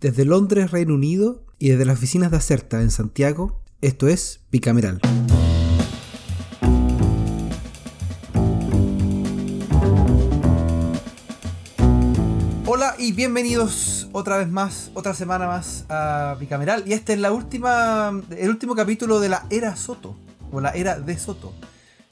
Desde Londres, Reino Unido, y desde las oficinas de Acerta en Santiago, esto es Bicameral. Hola y bienvenidos otra vez más, otra semana más a Bicameral. Y este es la última, el último capítulo de la era Soto, o la era de Soto.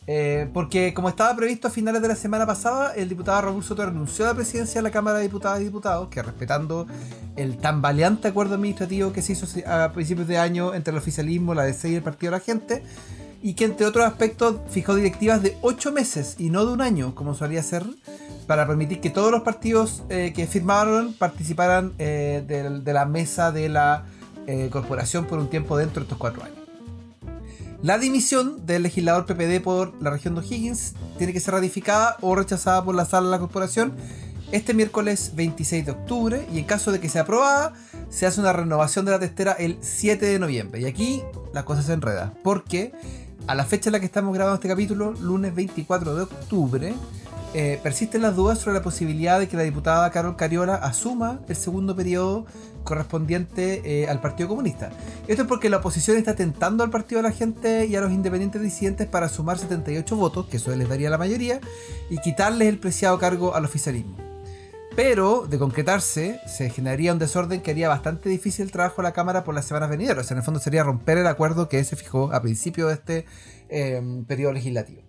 Eh, porque como estaba previsto a finales de la semana pasada, el diputado Raúl Soto renunció a la presidencia de la Cámara de Diputadas y Diputados, que respetando el tan valiente acuerdo administrativo que se hizo a principios de año entre el oficialismo, la DC y el Partido de la Gente, y que entre otros aspectos fijó directivas de 8 meses y no de un año, como solía ser, para permitir que todos los partidos eh, que firmaron participaran eh, de, la mesa de la corporación por un tiempo dentro de estos cuatro años. La dimisión del legislador PPD por la región de O'Higgins tiene que ser ratificada o rechazada por la sala de la corporación este miércoles 26 de octubre y en caso de que sea aprobada, se hace una renovación de la testera el 7 de noviembre. Y aquí la cosa se enreda, porque a la fecha en la que estamos grabando este capítulo, lunes 24 de octubre, eh, persisten las dudas sobre la posibilidad de que la diputada Carol Cariola asuma el segundo periodo correspondiente eh, al Partido Comunista. Esto es porque la oposición está tentando al Partido de la Gente y a los independientes disidentes para sumar 78 votos, que eso les daría la mayoría, y quitarles el preciado cargo al oficialismo. Pero, de concretarse, se generaría un desorden que haría bastante difícil el trabajo de la Cámara por las semanas venideras. En el fondo sería romper el acuerdo que se fijó a principio de este eh, periodo legislativo.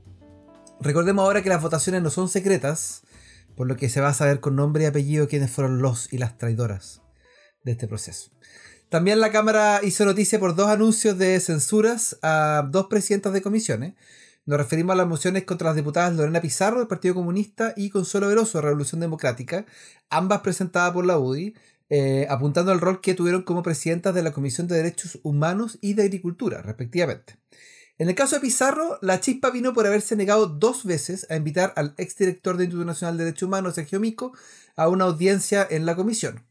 Recordemos ahora que las votaciones no son secretas, por lo que se va a saber con nombre y apellido quiénes fueron los y las traidoras de este proceso. También la Cámara hizo noticia por dos anuncios de censuras a dos presidentas de comisiones. Nos referimos a las mociones contra las diputadas Lorena Pizarro del Partido Comunista y Consuelo Veloso de Revolución Democrática, ambas presentadas por la UDI, eh, apuntando al rol que tuvieron como presidentas de la Comisión de Derechos Humanos y de Agricultura, respectivamente. En el caso de Pizarro, la chispa vino por haberse negado dos veces a invitar al exdirector del Instituto Nacional de Derechos Humanos, Sergio Mico, a una audiencia en la comisión.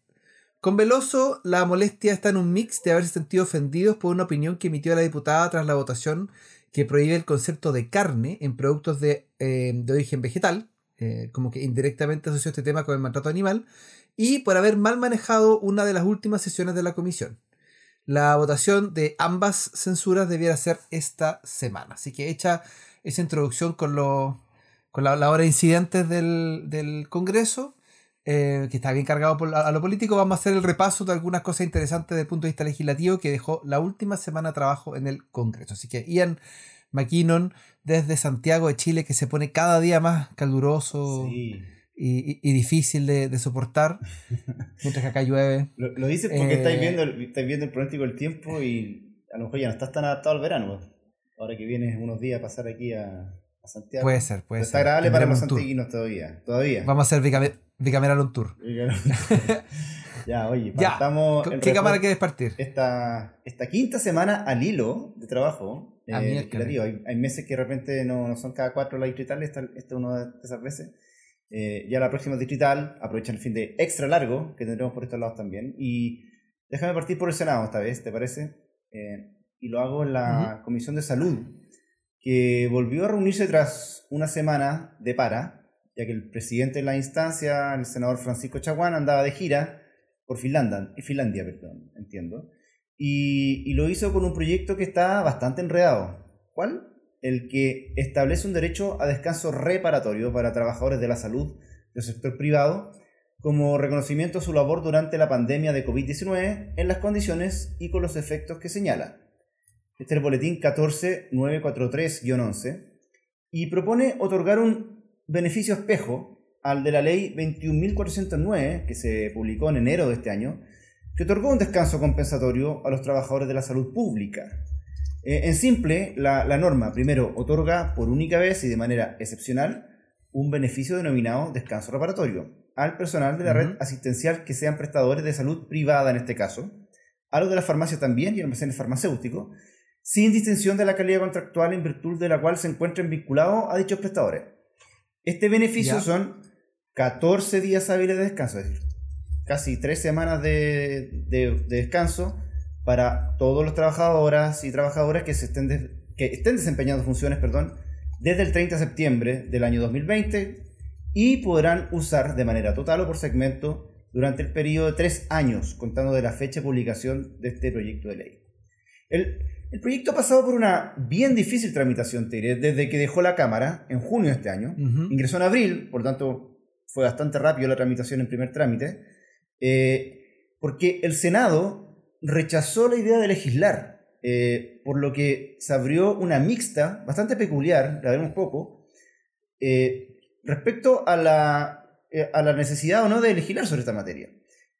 Con Veloso, la molestia está en un mix de haberse sentido ofendidos por una opinión que emitió la diputada tras la votación que prohíbe el concepto de carne en productos de, eh, origen vegetal, eh, como que indirectamente asoció este tema con el maltrato animal, y por haber mal manejado una de las últimas sesiones de la comisión. La votación de ambas censuras debiera ser esta semana. Así que hecha esa introducción con, lo, con la, hora de incidentes del, Congreso, eh, que está bien cargado por, a, lo político, vamos a hacer el repaso de algunas cosas interesantes desde el punto de vista legislativo que dejó la última semana de trabajo en el Congreso. Así que Ian McKinnon desde Santiago de Chile, que se pone cada día más caluroso. Sí y, difícil de, soportar mientras que acá llueve. Lo, dices porque estáis, eh, viendo el, estáis viendo el pronóstico del tiempo y a lo mejor ya no estás tan adaptado al verano. Ahora que vienes unos días a pasar aquí a, Santiago. Puede ser, puede ser. Está agradable para los santiaguinos todavía, todavía. Vamos a hacer bicameral un tour. ya, oye, partamos. ¿Qué cámara quieres partir? Esta, esta quinta semana al hilo de trabajo. Eh, hay, hay, meses que de repente no, no son cada cuatro las distritales, esta es una de esas veces. Eh, ya la próxima distrital, aprovechan el fin de extra largo que tendremos por estos lados también. Y déjame partir por el Senado esta vez, ¿te parece? Eh, y lo hago en la Comisión de Salud, que volvió a reunirse tras una semana de para, ya que el presidente de la instancia, el senador Francisco Chaguán, andaba de gira por Finlandia, Finlandia perdón, entiendo. Y, y lo hizo con un proyecto que está bastante enredado. ¿Cuál? El que establece un derecho a descanso reparatorio para trabajadores de la salud del sector privado como reconocimiento a su labor durante la pandemia de COVID-19 en las condiciones y con los efectos que señala. Este es el boletín 14943-11 y propone otorgar un beneficio espejo al de la ley 21.409 que se publicó en enero de este año, que otorgó un descanso compensatorio a los trabajadores de la salud pública en simple, la, norma primero otorga por única vez y de manera excepcional un beneficio denominado descanso reparatorio al personal de la red asistencial que sean prestadores de salud privada en este caso, a los de la farmacia también y almacenes farmacéuticos, sin distinción de la calidad contractual en virtud de la cual se encuentren vinculados a dichos prestadores. Este beneficio son 14 días hábiles de descanso, es decir, casi 3 semanas de, de descanso para todos los trabajadoras y trabajadores que, se estén, que estén desempeñando funciones perdón, desde el 30 de septiembre del año 2020 y podrán usar de manera total o por segmento durante el periodo de tres años, contando de la fecha de publicación de este proyecto de ley. El, proyecto ha pasado por una bien difícil tramitación, desde que dejó la Cámara en junio de este año. Ingresó en abril, por lo tanto fue bastante rápido la tramitación en primer trámite, eh, porque el Senado rechazó la idea de legislar, eh, por lo que se abrió una mixta bastante peculiar, la veremos poco, eh, respecto a la eh, a la necesidad o no de legislar sobre esta materia.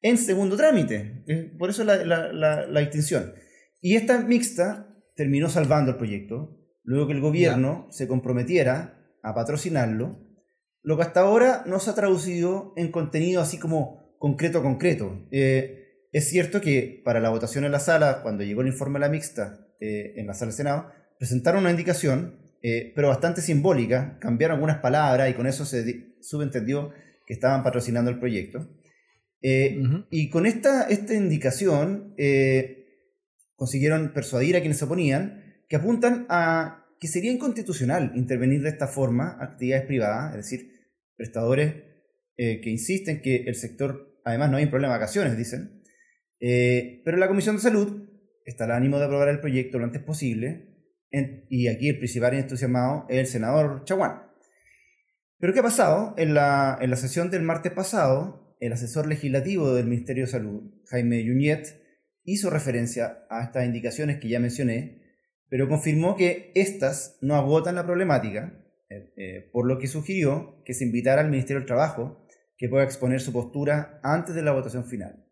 En segundo trámite, por eso la, la, distinción. Y esta mixta terminó salvando el proyecto, luego que el gobierno se comprometiera a patrocinarlo, lo que hasta ahora no se ha traducido en contenido así como concreto concreto. Eh, es cierto que para la votación en la sala, cuando llegó el informe de la mixta eh, en la sala del Senado, presentaron una indicación, pero bastante simbólica, cambiaron algunas palabras y con eso se subentendió que estaban patrocinando el proyecto. Eh, y con esta, esta indicación eh, consiguieron persuadir a quienes se oponían que apuntan a que sería inconstitucional intervenir de esta forma actividades privadas, es decir, prestadores eh, que insisten que el sector, además no hay un problema de vacaciones, dicen, pero la Comisión de Salud está al ánimo de aprobar el proyecto lo antes posible, y aquí el principal entusiasmado es el senador Chaguán. Pero ¿qué ha pasado? En la, en la sesión del martes pasado, el asesor legislativo del Ministerio de Salud, Jaime Yuñet, hizo referencia a estas indicaciones que ya mencioné, pero confirmó que estas no agotan la problemática, eh, eh, por lo que sugirió que se invitara al Ministerio del Trabajo que pueda exponer su postura antes de la votación final.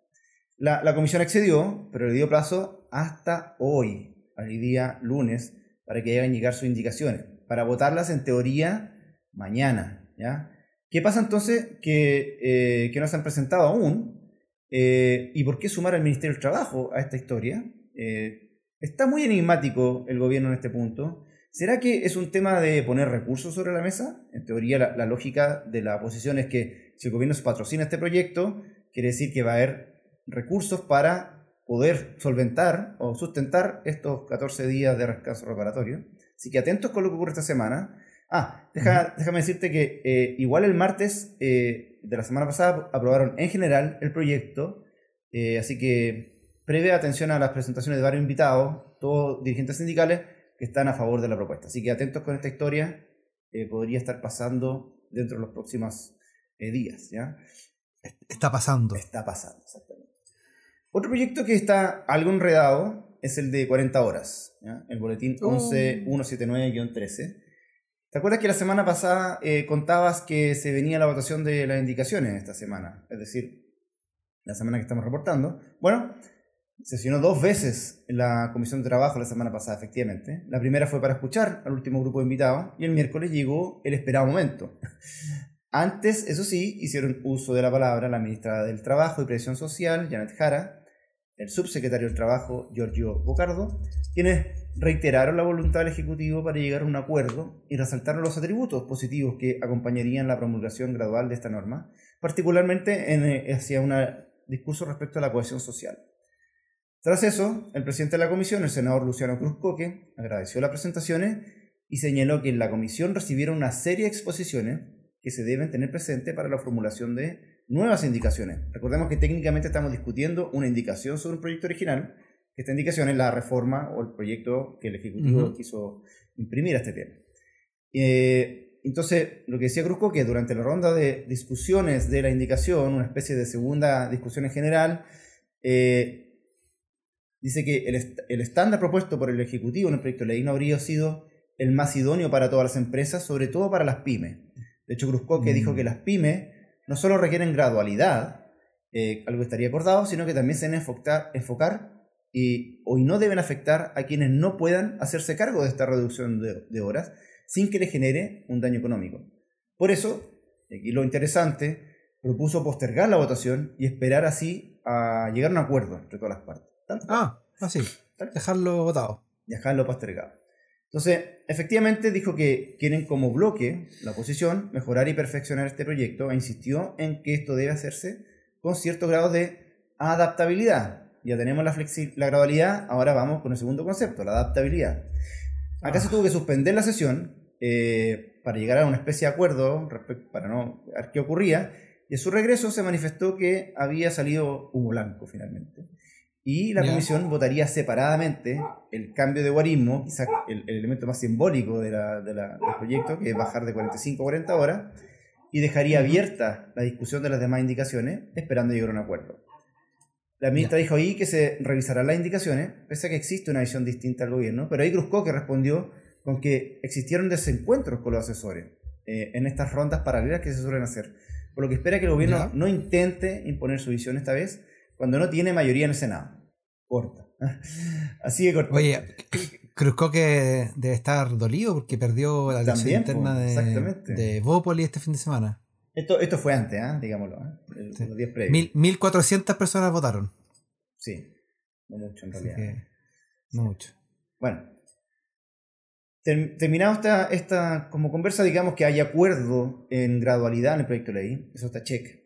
La, comisión accedió, pero le dio plazo hasta hoy, al día lunes, para que hagan llegar sus indicaciones. Para votarlas, en teoría, mañana. ¿ya? ¿Qué pasa entonces que, eh, que no se han presentado aún? Eh, ¿Y por qué sumar al Ministerio del Trabajo a esta historia? Eh, está muy enigmático el gobierno en este punto. ¿Será que es un tema de poner recursos sobre la mesa? En teoría, la, la lógica de la oposición es que si el gobierno patrocina este proyecto, quiere decir que va a haber recursos para poder solventar o sustentar estos 14 días de descanso reparatorio. Así que atentos con lo que ocurre esta semana. Ah, déjame decirte que eh, igual el martes eh, de la semana pasada aprobaron en general el proyecto, eh, así que prevé atención a las presentaciones de varios invitados, todos dirigentes sindicales que están a favor de la propuesta. Así que atentos con esta historia, podría estar pasando dentro de los próximos días. ¿ya? Está pasando. Está pasando, exactamente. Otro proyecto que está algo enredado es el de 40 horas, el boletín 11179-13 ¿Te acuerdas que la semana pasada eh, contabas que se venía la votación de las indicaciones esta semana? Es decir, la semana que estamos reportando. Bueno, sesionó dos veces la Comisión de Trabajo la semana pasada, efectivamente. La primera fue para escuchar al último grupo de invitados y el miércoles llegó el esperado momento. Antes, eso sí, hicieron uso de la palabra la ministra del Trabajo y Previsión Social, Janet Jara, el subsecretario del Trabajo, Giorgio Bocardo, quienes reiteraron la voluntad del Ejecutivo para llegar a un acuerdo y resaltaron los atributos positivos que acompañarían la promulgación gradual de esta norma, particularmente en, eh, hacia un discurso respecto a la cohesión social. Tras eso, el presidente de la comisión, el senador Luciano Cruz Coque, agradeció las presentaciones y señaló que en la comisión recibieron una serie de exposiciones que se deben tener presente para la formulación de nuevas indicaciones. Recordemos que técnicamente estamos discutiendo una indicación sobre un proyecto original, esta indicación es la reforma o el proyecto que el Ejecutivo quiso imprimir a este tema. Eh, entonces, lo que decía Cruzco, que durante la ronda de discusiones de la indicación, una especie de segunda discusión en general, eh, dice que el, estándar propuesto por el Ejecutivo en el proyecto de ley no habría sido el más idóneo para todas las empresas, sobre todo para las pymes. De hecho, Cruzco que dijo mm. que las pymes no solo requieren gradualidad, eh, algo estaría acordado, sino que también se deben enfocar, enfocar y hoy no deben afectar a quienes no puedan hacerse cargo de esta reducción de, horas sin que le genere un daño económico. Por eso, aquí lo interesante, propuso postergar la votación y esperar así a llegar a un acuerdo entre todas las partes. Ah, así. Dejarlo votado. Dejarlo postergado. Entonces, efectivamente dijo que quieren como bloque, la oposición, mejorar y perfeccionar este proyecto e insistió en que esto debe hacerse con cierto grado de adaptabilidad, ya tenemos la, la gradualidad, ahora vamos con el segundo concepto, la adaptabilidad. Acá se ah. tuvo que suspender la sesión eh, para llegar a una especie de acuerdo para no ver qué ocurría, Y a su regreso se manifestó que había salido humo blanco finalmente. Y la comisión votaría separadamente el cambio de guarismo, quizás el, el elemento más simbólico de la- de la- del proyecto, que es bajar de 45 a 40 horas, y dejaría abierta la discusión de las demás indicaciones, esperando llegar a un acuerdo. La ministra dijo ahí que se revisarán las indicaciones, pese a que existe una visión distinta al gobierno, pero ahí Cruzco que respondió con que existieron desencuentros con los asesores eh, en estas rondas paralelas que se suelen hacer, por lo que espera que el gobierno no intente imponer su visión esta vez cuando no tiene mayoría en el Senado. Corta. Así de corta. Oye, Cruzco que debe estar dolido porque perdió la elección interna de, de Bópoli este fin de semana. Esto, esto fue antes, ¿ah? digámoslo, Sí. los días previos. Mil, 1400 personas votaron. Sí, no mucho en realidad. que no mucho. Bueno, ter- terminado esta, esta como conversa, digamos que hay acuerdo en gradualidad en el proyecto de ley, eso está check,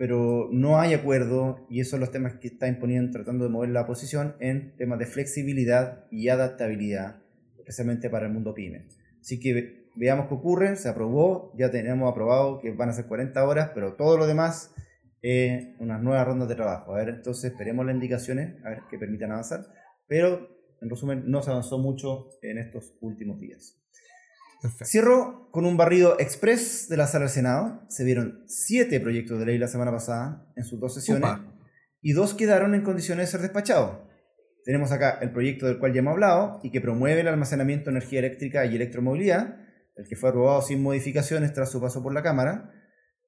pero no hay acuerdo, y esos son los temas que está imponiendo, tratando de mover la oposición, en temas de flexibilidad y adaptabilidad, especialmente para el mundo pyme. Así que ve- veamos qué ocurre, se aprobó, ya tenemos aprobado que van a ser 40 horas, pero todo lo demás es unas nuevas rondas de trabajo. A ver, entonces esperemos las indicaciones, a ver que permitan avanzar, pero en resumen no se avanzó mucho en estos últimos días. Perfecto. Cierro con un barrido express de la sala del Senado. Se vieron siete proyectos de ley la semana pasada en sus dos sesiones y dos quedaron en condiciones de ser despachados. Tenemos acá el proyecto del cual ya hemos hablado y que promueve el almacenamiento de energía eléctrica y electromovilidad, el que fue aprobado sin modificaciones tras su paso por la Cámara.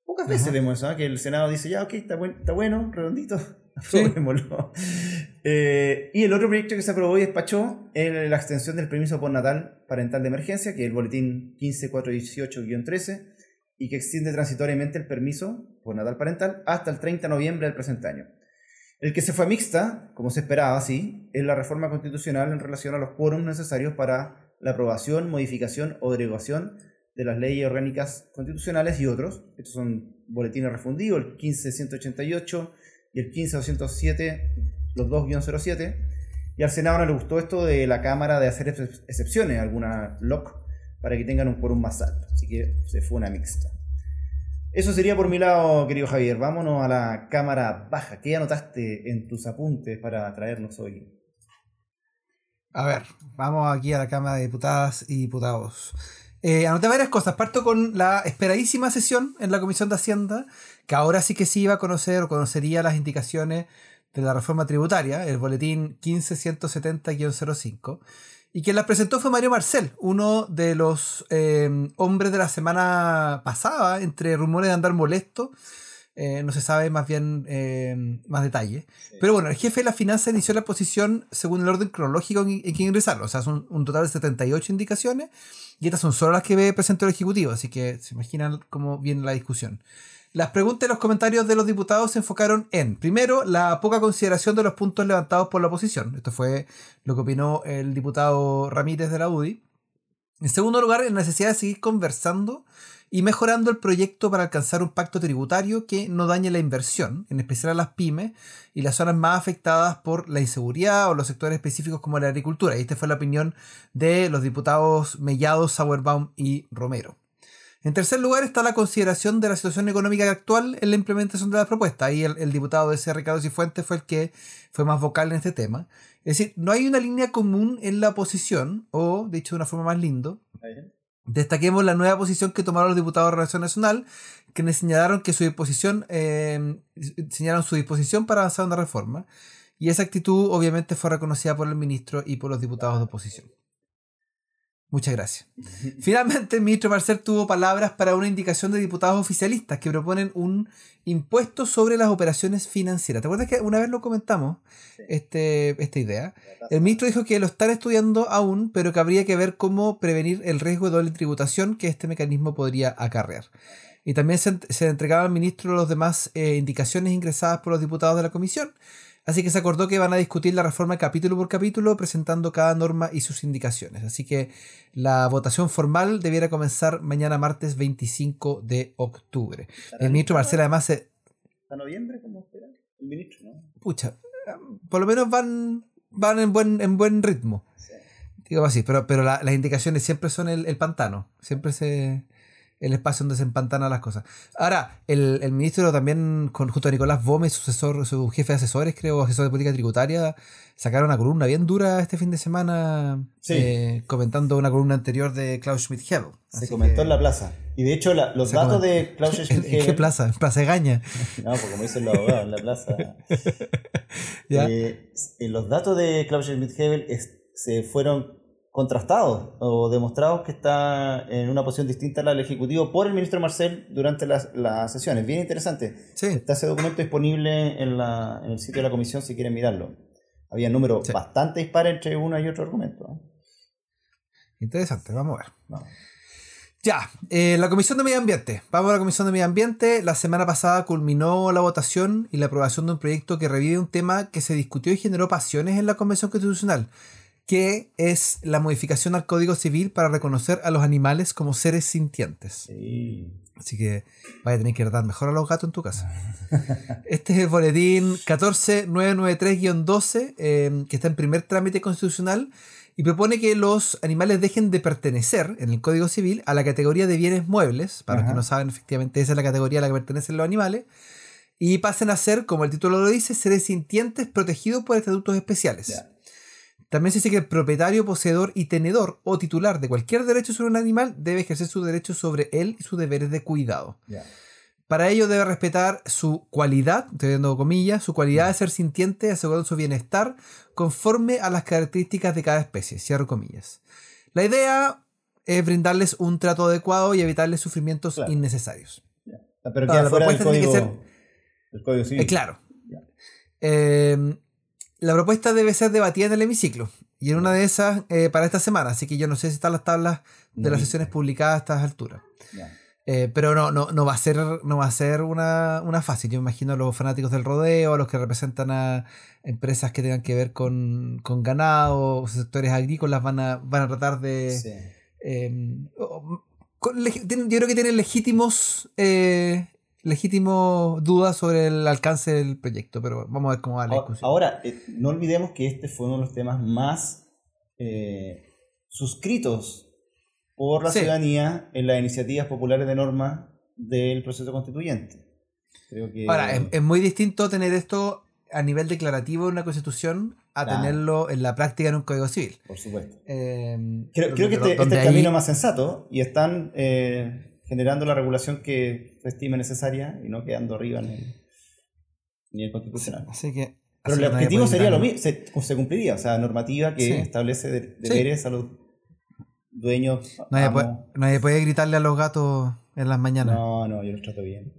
Pocas veces Ajá. vemos eso, ¿eh? que el Senado dice, ya, ok, está, buen- está bueno, redondito, Eh, y el otro proyecto que se aprobó y despachó es la extensión del permiso postnatal parental de emergencia, que es el boletín 15418-13, y que extiende transitoriamente el permiso postnatal parental hasta el 30 de noviembre del presente año. El que se fue a mixta, como se esperaba, sí, es la reforma constitucional en relación a los quórums necesarios para la aprobación, modificación o derogación de las leyes orgánicas constitucionales y otros. Estos son boletines refundidos, el 15188 y el 15207, los 2-07. Y al Senado no le gustó esto de la Cámara de hacer ex- excepciones alguna LOC para que tengan un quórum más alto. Así que se fue una mixta. Eso sería por mi lado, querido Javier. Vámonos a la cámara baja. ¿Qué anotaste en tus apuntes para traernos hoy? A ver, vamos aquí a la Cámara de Diputadas y Diputados. Eh, anoté varias cosas. Parto con la esperadísima sesión en la Comisión de Hacienda, que ahora sí que sí iba a conocer o conocería las indicaciones de la reforma tributaria, el boletín 15170-05, y quien la presentó fue Mario Marcel, uno de los eh, hombres de la semana pasada, entre rumores de andar molesto. Eh, no se sabe más bien eh, más detalle. Pero bueno, el jefe de la finanza inició la posición según el orden cronológico en, en que ingresaron. O sea, son un total de 78 indicaciones y estas son solo las que presentó el Ejecutivo, así que se imaginan cómo viene la discusión. Las preguntas y los comentarios de los diputados se enfocaron en, primero, la poca consideración de los puntos levantados por la oposición. Esto fue lo que opinó el diputado Ramírez de la UDI. En segundo lugar, la necesidad de seguir conversando y mejorando el proyecto para alcanzar un pacto tributario que no dañe la inversión, en especial a las pymes y las zonas más afectadas por la inseguridad o los sectores específicos como la agricultura. Y esta fue la opinión de los diputados Mellado, Sauerbaum y Romero. En tercer lugar está la consideración de la situación económica actual en la implementación de la propuesta. Ahí el, el diputado de ese Ricardo Cifuentes fue el que fue más vocal en este tema. Es decir, no hay una línea común en la oposición, o dicho de una forma más lindo, Destaquemos la nueva posición que tomaron los diputados de Relación Nacional, quienes señalaron que su disposición, eh, señalaron su disposición para avanzar una reforma. Y esa actitud obviamente fue reconocida por el ministro y por los diputados de oposición. Muchas gracias. Finalmente, el ministro Marcel tuvo palabras para una indicación de diputados oficialistas que proponen un impuesto sobre las operaciones financieras. ¿Te acuerdas que una vez lo comentamos, este, esta idea? El ministro dijo que lo están estudiando aún, pero que habría que ver cómo prevenir el riesgo de doble tributación que este mecanismo podría acarrear. Y también se, se entregaba al ministro las demás eh, indicaciones ingresadas por los diputados de la comisión. Así que se acordó que van a discutir la reforma capítulo por capítulo, presentando cada norma y sus indicaciones. Así que la votación formal debiera comenzar mañana martes 25 de octubre. El ministro Marcel además se... ¿Hasta noviembre como espera? El ministro, ¿no? Pucha, por lo menos van, van en, buen, en buen ritmo. Sí. Digo así, pero, pero la- las indicaciones siempre son el, el pantano. Siempre se... el espacio donde se empantanan las cosas. Ahora, el, el ministro también, con, junto a Nicolás Gómez, su, asesor, su jefe de asesores, creo, asesor de política tributaria, sacaron una columna bien dura este fin de semana, eh, comentando una columna anterior de Klaus Schmidt-Hebel. Se comentó en la plaza. Y de hecho, los datos de Klaus Schmidt-Hebel... ¿En qué plaza? ¿En Plaza de Gaña? no, pues como dicen los abogados, en la plaza. Eh, los datos de Klaus Schmidt-Hebel se fueron contrastados o demostrados que está en una posición distinta a la del Ejecutivo por el ministro Marcel durante las, las sesiones. Bien interesante. Está ese documento disponible en, la, en, el sitio de la comisión si quieren mirarlo. Había números bastante dispares entre uno y otro argumento. Interesante, vamos a ver. Ya, eh, la Comisión de Medio Ambiente. Vamos a la Comisión de Medio Ambiente. La semana pasada culminó la votación y la aprobación de un proyecto que revive un tema que se discutió y generó pasiones en la Convención Constitucional que es la modificación al Código Civil para reconocer a los animales como seres sintientes. Así que vaya a tener que tratar mejor a los gatos en tu casa. Este es el boletín 14993-12, em, que está en primer trámite constitucional y propone que los animales dejen de pertenecer en el Código Civil a la categoría de bienes muebles, para los que no saben, efectivamente esa es la categoría a la que pertenecen los animales, y pasen a ser, como el título lo dice, seres sintientes protegidos por estatutos especiales. También se dice que el propietario, poseedor y tenedor o titular de cualquier derecho sobre un animal debe ejercer su derecho sobre él y sus deberes de cuidado. Para ello debe respetar su cualidad, estoy dando comillas, su cualidad de ser sintiente, asegurando su bienestar conforme a las características de cada especie, cierro comillas. La idea es brindarles un trato adecuado y evitarles sufrimientos innecesarios. Pero que fuera código, el código civil. Eh, claro. Eh, la propuesta debe ser debatida en el hemiciclo. Y en una de esas eh, para esta semana. Así que yo no sé si están las tablas de las sesiones publicadas a estas alturas. Eh, pero no, no, no va a ser, no va a ser una, fácil. Yo imagino a los fanáticos del rodeo, a los que representan a empresas que tengan que ver con, ganado, o sectores agrícolas, van a, van a tratar de. Em, yo creo que tienen legítimos eh, legítimo duda sobre el alcance del proyecto, pero vamos a ver cómo va la discusión. Ahora, eh, no olvidemos que este fue uno de los temas más eh, suscritos por la ciudadanía en las iniciativas populares de norma del proceso constituyente. Ahora, es, muy distinto tener esto a nivel declarativo en una constitución a tenerlo en la práctica en un código civil. Por supuesto. Eh, creo, que este, este, es el camino más sensato y están generando la regulación que se estime necesaria y no quedando arriba en el nivel constitucional. Así que, Pero el objetivo sería lo mismo, se, cumpliría, o sea, normativa que establece deberes a los dueños. Nadie puede, gritarle a los gatos en las mañanas. No, no, yo los trato bien.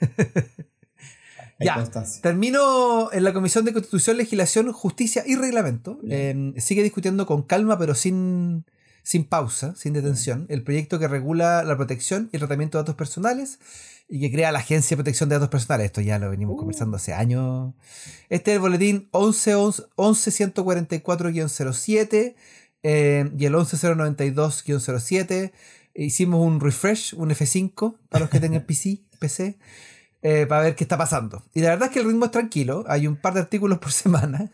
ya, termino en la Comisión de Constitución, Legislación, Justicia y Reglamento. Eh, sigue discutiendo con calma, pero sin sin pausa, sin detención, el proyecto que regula la protección y el tratamiento de datos personales y que crea la Agencia de Protección de Datos Personales. Esto ya lo venimos uh. conversando hace años. Este es el boletín 11144-07 eh, y el 11092-07. Hicimos un refresh, un F5 para los que tengan PC, PC eh, para ver qué está pasando. Y la verdad es que el ritmo es tranquilo, hay un par de artículos por semana,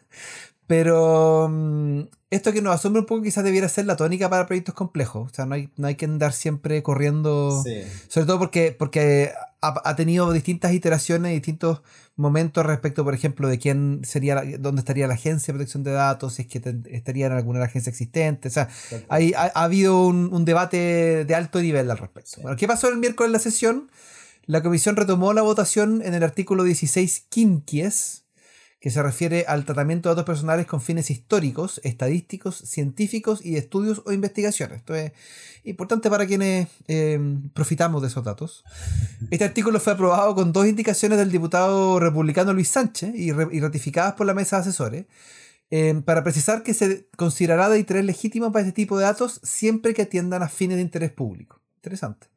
pero mm, esto que nos asombra un poco quizás debiera ser la tónica para proyectos complejos. O sea, no hay, no hay que andar siempre corriendo. Sobre todo porque, porque ha, tenido distintas iteraciones, distintos momentos respecto, por ejemplo, de quién sería, dónde estaría la agencia de protección de datos, si es que estaría en alguna agencia existente. O sea, hay, ha, habido un, debate de alto nivel al respecto. Bueno, ¿qué pasó el miércoles en la sesión? La comisión retomó la votación en el artículo 16 quinquies que se refiere al tratamiento de datos personales con fines históricos, estadísticos, científicos y de estudios o investigaciones. Esto es importante para quienes eh, profitamos de esos datos. Este artículo fue aprobado con dos indicaciones del diputado republicano Luis Sánchez y, ratificadas por la mesa de asesores. Eh, para precisar que se considerará de interés legítimo para este tipo de datos siempre que atiendan a fines de interés público. Interesante.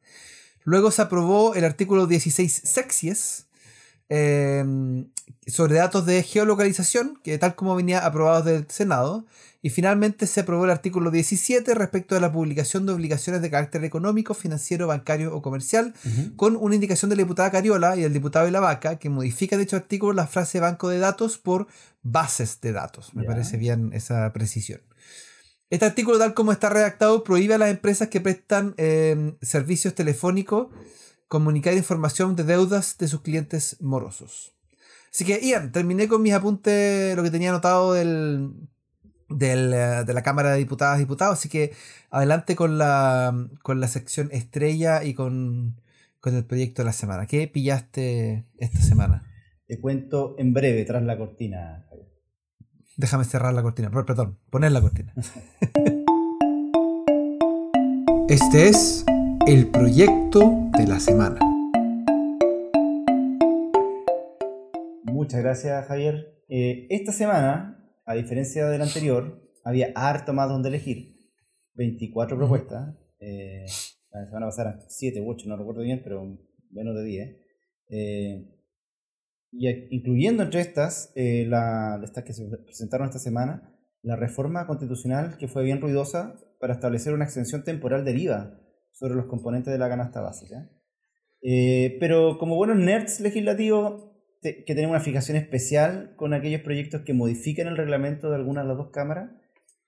Luego se aprobó el artículo 16 sexies, Em, sobre datos de geolocalización, que tal como venía aprobado del Senado, y finalmente se aprobó el artículo 17 respecto de la publicación de obligaciones de carácter económico, financiero, bancario o comercial, con una indicación de la diputada Cariola y del diputado de la Vaca, que modifica dicho artículo la frase banco de datos por bases de datos. Me parece bien esa precisión. Este artículo, tal como está redactado, prohíbe a las empresas que prestan eh, servicios telefónicos comunicar información de deudas de sus clientes morosos. Así que, Ian, terminé con mis apuntes, lo que tenía anotado del, del, eh, de la Cámara de Diputadas y Diputados, así que adelante con la, con la sección estrella y con, con el proyecto de la semana. ¿Qué pillaste esta semana? Te cuento en breve, tras la cortina. Déjame cerrar la cortina, perdón, poner la cortina. Este es el proyecto de la semana. Muchas gracias, Javier. Eh, esta semana, a diferencia de la anterior, había harto más donde elegir. 24 propuestas. Eh, la semana pasada 7 u 8, no recuerdo bien, pero menos de 10. Eh, y incluyendo entre estas, la, estas que se presentaron esta semana, la reforma constitucional que fue bien ruidosa para establecer una extensión temporal del IVA sobre los componentes de la canasta básica. Eh, pero como buenos nerds legislativos, que tenemos una fijación especial con aquellos proyectos que modifiquen el reglamento de alguna de las dos cámaras,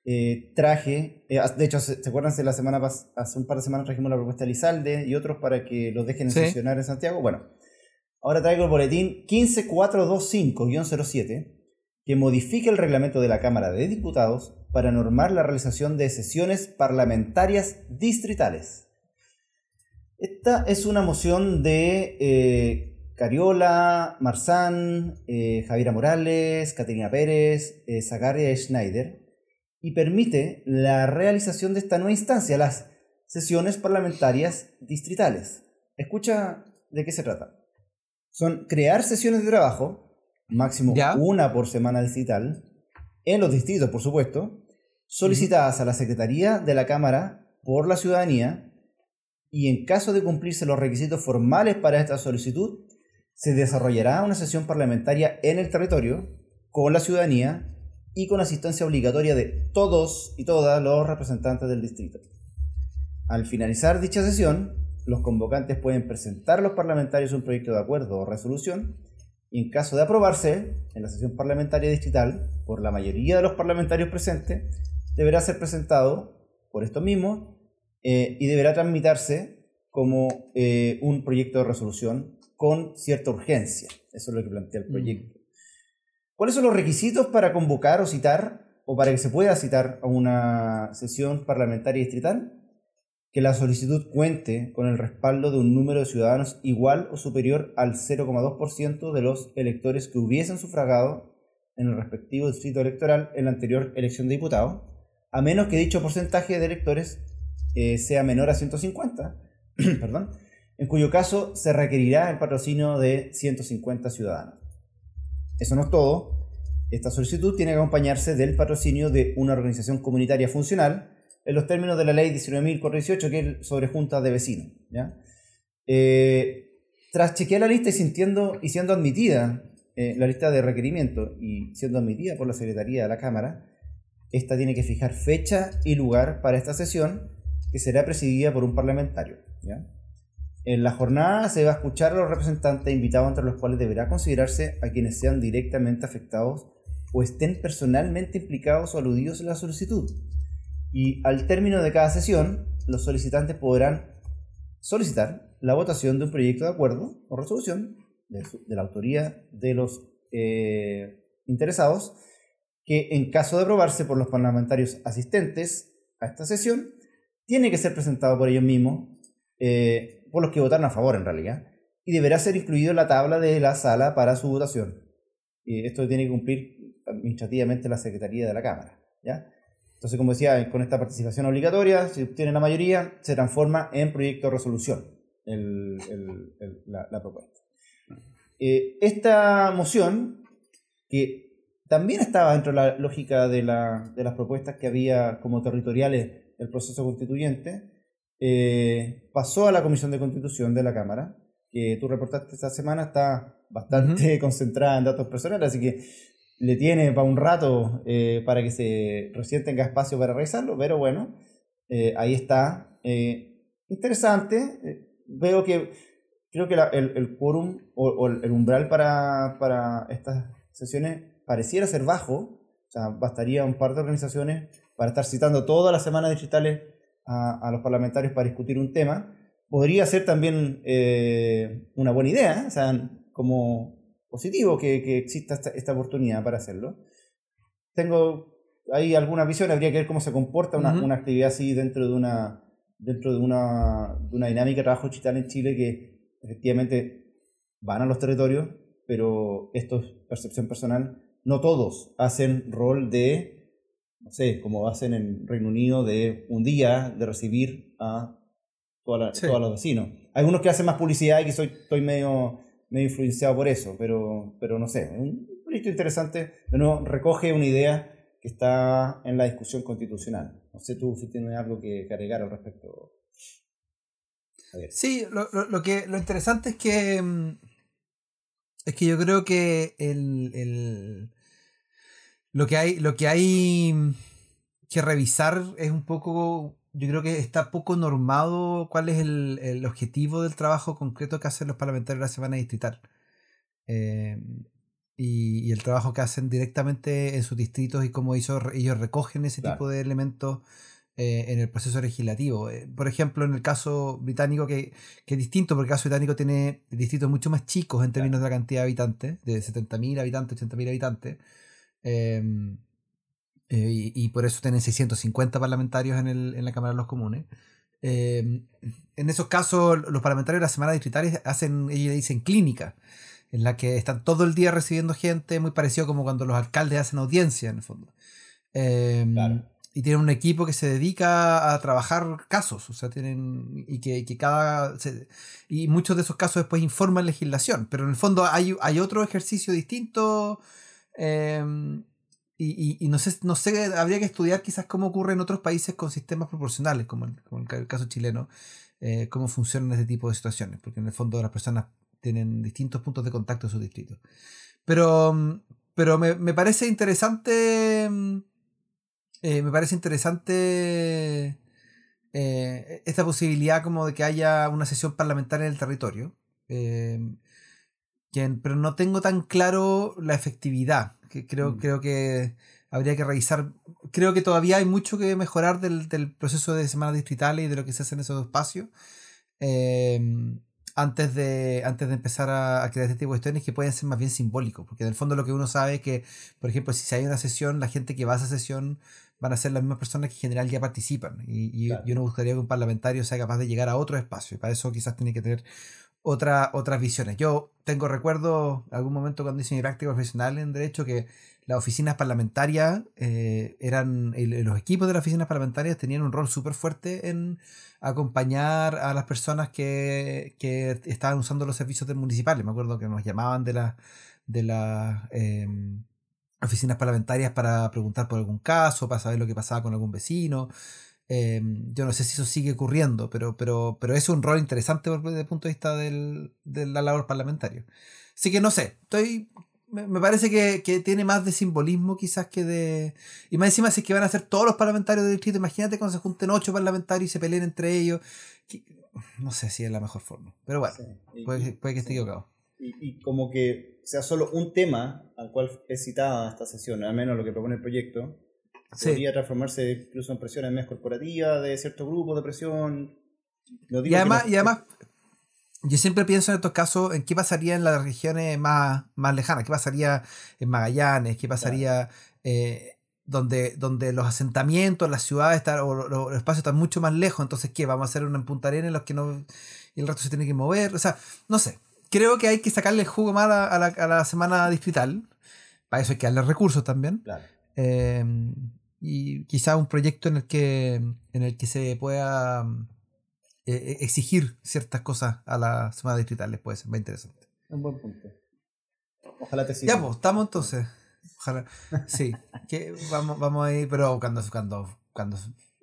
eh, traje, eh, de hecho, ¿se, acuerdan la semana hace un par de semanas trajimos la propuesta de Lizalde y otros para que los dejen sesionar en Santiago? Bueno, ahora traigo el boletín 15425-07 que modifique el reglamento de la Cámara de Diputados para normar la realización de sesiones parlamentarias distritales. Esta es una moción de eh, Cariola, Marzán, eh, Javiera Morales, Caterina Pérez, eh, Zagaria Schneider, y permite la realización de esta nueva instancia, las sesiones parlamentarias distritales. Escucha de qué se trata. Son crear sesiones de trabajo, máximo una por semana distrital, en los distritos, por supuesto, solicitadas a la Secretaría de la Cámara por la ciudadanía y en caso de cumplirse los requisitos formales para esta solicitud, se desarrollará una sesión parlamentaria en el territorio con la ciudadanía y con asistencia obligatoria de todos y todas los representantes del distrito. Al finalizar dicha sesión, los convocantes pueden presentar a los parlamentarios un proyecto de acuerdo o resolución y en caso de aprobarse en la sesión parlamentaria distrital por la mayoría de los parlamentarios presentes, deberá ser presentado por esto mismo eh, y deberá tramitarse como eh, un proyecto de resolución con cierta urgencia. Eso es lo que plantea el mm. proyecto. ¿Cuáles son los requisitos para convocar o citar, o para que se pueda citar a una sesión parlamentaria distrital? Que la solicitud cuente con el respaldo de un número de ciudadanos igual o superior al 0,2% de los electores que hubiesen sufragado en el respectivo distrito electoral en la anterior elección de diputado, a menos que dicho porcentaje de electores eh, sea menor a 150, perdón, en cuyo caso se requerirá el patrocinio de 150 ciudadanos. Eso no es todo. Esta solicitud tiene que acompañarse del patrocinio de una organización comunitaria funcional en los términos de la ley 19.418, que es sobre juntas de vecinos. Eh, tras chequear la lista y, sintiendo, y siendo admitida eh, la lista de requerimientos y siendo admitida por la Secretaría de la Cámara, esta tiene que fijar fecha y lugar para esta sesión que será presidida por un parlamentario. En la jornada se va a escuchar a los representantes invitados entre los cuales deberá considerarse a quienes sean directamente afectados o estén personalmente implicados o aludidos en la solicitud. Y al término de cada sesión, los solicitantes podrán solicitar la votación de un proyecto de acuerdo o resolución de, la autoría de los eh, interesados, que en caso de aprobarse por los parlamentarios asistentes a esta sesión, tiene que ser presentado por ellos mismos, eh, por los que votaron a favor en realidad, y deberá ser incluido en la tabla de la sala para su votación. Esto tiene que cumplir administrativamente la Secretaría de la Cámara. ¿ya? Entonces, como decía, con esta participación obligatoria, si obtiene la mayoría, se transforma en proyecto de resolución la, propuesta. Eh, esta moción, que también estaba dentro de la lógica de las propuestas que había como territoriales el proceso constituyente, eh, pasó a la Comisión de Constitución de la Cámara, que tú reportaste esta semana, está bastante concentrada en datos personales, así que le tiene para un rato eh, para que se recién tenga espacio para revisarlo, pero bueno, eh, ahí está. interesante, veo que creo que el, el quórum o, el umbral para, para estas sesiones pareciera ser bajo, o sea, bastaría un par de organizaciones para estar citando todas las semanas digitales a, los parlamentarios para discutir un tema, podría ser también eh, una buena idea, o sea, como positivo que, exista esta, oportunidad para hacerlo. Tengo ahí algunas visiones, habría que ver cómo se comporta una, una actividad así dentro de una, dentro de una, de una dinámica de trabajo digital en Chile que efectivamente van a los territorios, pero esto es percepción personal, no todos hacen rol de no sé, como hacen en Reino Unido, de un día de recibir a todos los vecinos. Hay algunos que hacen más publicidad y que soy, estoy medio, medio influenciado por eso, pero, pero no sé, un proyecto interesante, de nuevo, recoge una idea que está en la discusión constitucional. No sé tú si tienes algo que, agregar al respecto. Sí, lo, lo, que, lo interesante es que, mm, es que yo creo que el lo que hay, lo que hay que revisar es un poco. Yo creo que está poco normado cuál es el, objetivo del trabajo concreto que hacen los parlamentarios de la semana distrital. Eh, y, el trabajo que hacen directamente en sus distritos y cómo ellos, ellos recogen ese tipo de elementos eh, en el proceso legislativo. Eh, por ejemplo, en el caso británico, que, que, es distinto, porque el caso británico tiene distritos mucho más chicos en términos de la cantidad de habitantes, de 70.000 habitantes, 80.000 habitantes. Em, eh, y, por eso tienen 650 parlamentarios en, el, en la Cámara de los Comunes. Em, en esos casos, los parlamentarios de la semana distrital hacen, ellos dicen clínica, en la que están todo el día recibiendo gente, muy parecido como cuando los alcaldes hacen audiencia, en el fondo. Em, y tienen un equipo que se dedica a trabajar casos, o sea, tienen. y que, que cada. y muchos de esos casos después informan legislación, pero en el fondo hay, hay otro ejercicio distinto Em, y, no sé, no sé, habría que estudiar quizás cómo ocurre en otros países con sistemas proporcionales, como, el, el caso chileno, eh, cómo funcionan este tipo de situaciones, porque en el fondo las personas tienen distintos puntos de contacto en su distrito. Pero, pero me, parece interesante, em, eh, me parece interesante eh, esta posibilidad como de que haya una sesión parlamentaria en el territorio. Em, pero no tengo tan claro la efectividad. Que creo, mm. creo que habría que revisar. Creo que todavía hay mucho que mejorar del, proceso de semanas distritales y de lo que se hace en esos espacios. Em, antes de, antes de empezar a, crear este tipo de cuestiones que pueden ser más bien simbólicos, porque en el fondo lo que uno sabe es que, por ejemplo, si hay una sesión, la gente que va a esa sesión van a ser las mismas personas que en general ya participan. Y, yo no buscaría que un parlamentario sea capaz de llegar a otro espacio. Y para eso quizás tiene que tener otra, otras visiones. Yo tengo recuerdo algún momento cuando hice mi práctica profesional en Derecho que las oficinas parlamentarias eh, eran, los equipos de las oficinas parlamentarias tenían un rol súper fuerte en acompañar a las personas que, que, estaban usando los servicios del municipales. Me acuerdo que nos llamaban de las de las em, oficinas parlamentarias para preguntar por algún caso, para saber lo que pasaba con algún vecino. Em, yo no sé si eso sigue ocurriendo, pero, pero, pero es un rol interesante desde el punto de vista del, de la labor parlamentaria. Así que no sé, estoy me parece que, que, tiene más de simbolismo quizás que de... Y más encima si es que van a ser todos los parlamentarios del distrito, imagínate cuando se junten ocho parlamentarios y se peleen entre ellos. No sé si es la mejor forma, pero bueno, puede, puede, que esté equivocado. Y, y, como que sea solo un tema al cual es citada esta sesión, al menos lo que propone el proyecto, podría transformarse incluso en presiones más corporativas de ciertos grupos de presión. y además, y además, yo siempre pienso en estos casos en qué pasaría en las regiones más, más lejanas, qué pasaría en Magallanes, qué pasaría eh, donde, donde los asentamientos, las ciudades están, o los, espacios están mucho más lejos, entonces qué, vamos a hacer una Punta Arenas en los que no, y el resto se tiene que mover, o sea, no sé, creo que hay que sacarle el jugo más a la, a la, semana distrital, para eso hay que darle recursos también. Claro. Eh, y quizá un proyecto en el que, en el que se pueda eh, eh, exigir ciertas cosas a las semanas distritales puede ser más interesante. Un buen punto. Ojalá te siga. Ya, pues, estamos entonces. Ojalá. Sí, que vamos, vamos a ir, pero cuando, cuando, cuando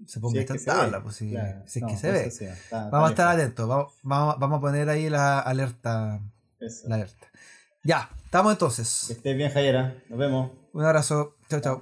se ponga esta tabla, pues sí, si es que se ve. vamos a estar atentos, vamos, vamos, vamos, a poner ahí la alerta. La alerta. Ya, estamos entonces. Que estés bien, Jayera. Nos vemos. Un abrazo. Chao, chao.